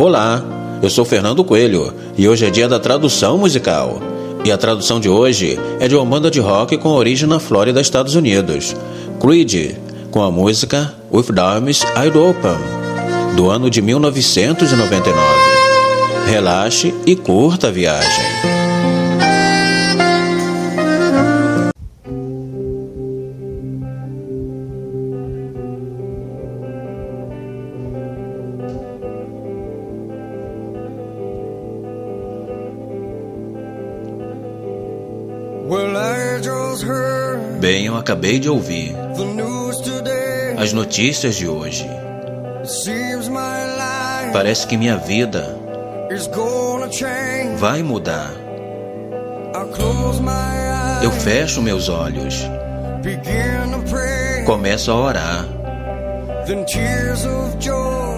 Olá, eu sou Fernando Coelho e hoje é dia da tradução musical. E a tradução de hoje é de uma banda de rock com origem na Flórida, Estados Unidos, Creed, com a música With Arms Wide Open, do ano de 1999. Relaxe e curta a viagem. Bem, eu acabei de ouvir as notícias de hoje. Parece que minha vida vai mudar. Eu fecho meus olhos, começo a orar.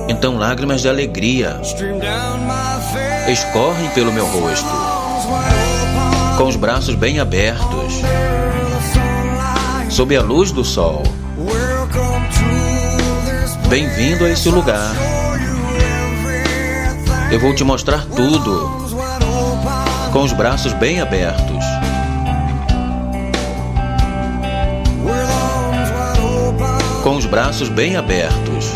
Então lágrimas de alegria escorrem pelo meu rosto, com os braços bem abertos sob a luz do sol. Bem-vindo a esse lugar. Eu vou te mostrar tudo, com os braços bem abertos. Com os braços bem abertos.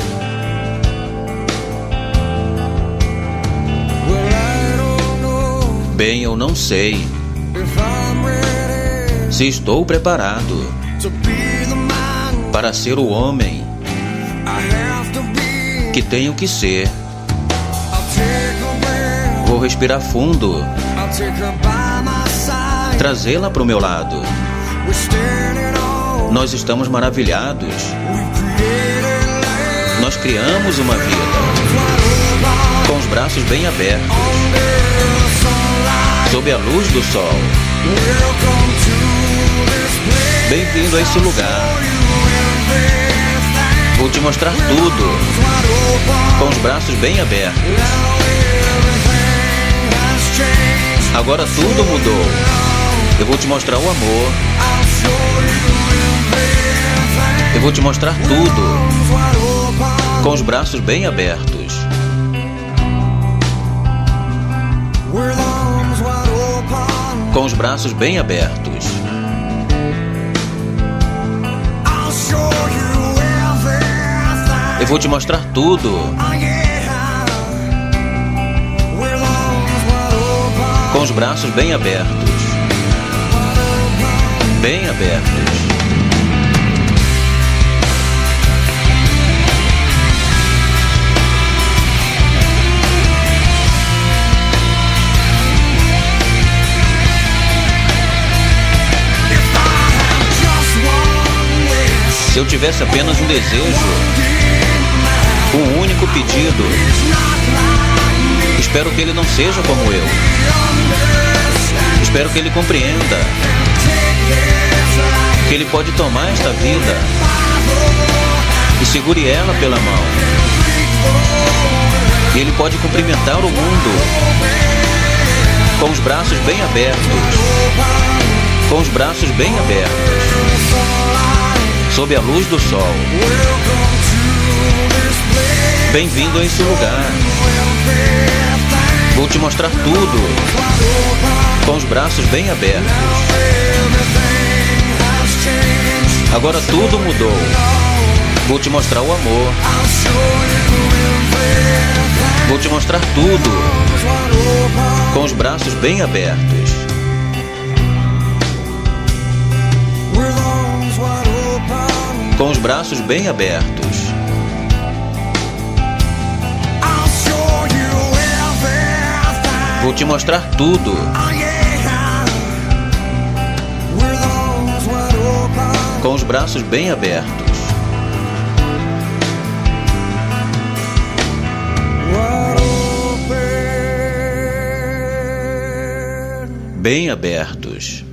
Bem, eu não sei se estou preparado para ser o homem que tenho que ser. Vou respirar fundo, trazê-la para o meu lado. Nós estamos maravilhados. Nós criamos uma vida com os braços bem abertos, sob a luz do sol. Bem-vindo a esse lugar. Vou te mostrar tudo, com os braços bem abertos. Agora tudo mudou. Eu vou te mostrar o amor. Eu vou te mostrar tudo, com os braços bem abertos. Com os braços bem abertos. Eu vou te mostrar tudo. Com os braços bem abertos. Bem abertos. Eu tivesse apenas um desejo, um único pedido. Espero que ele não seja como eu. Espero que ele compreenda que ele pode tomar esta vida e segure ela pela mão. E ele pode cumprimentar o mundo com os braços bem abertos. Com os braços bem abertos. Sob a luz do sol. Bem-vindo a esse lugar. Vou te mostrar tudo, com os braços bem abertos. Agora tudo mudou. Vou te mostrar o amor. Vou te mostrar tudo, com os braços bem abertos. Com os braços bem abertos. Vou te mostrar tudo. Com os braços bem abertos. Bem abertos.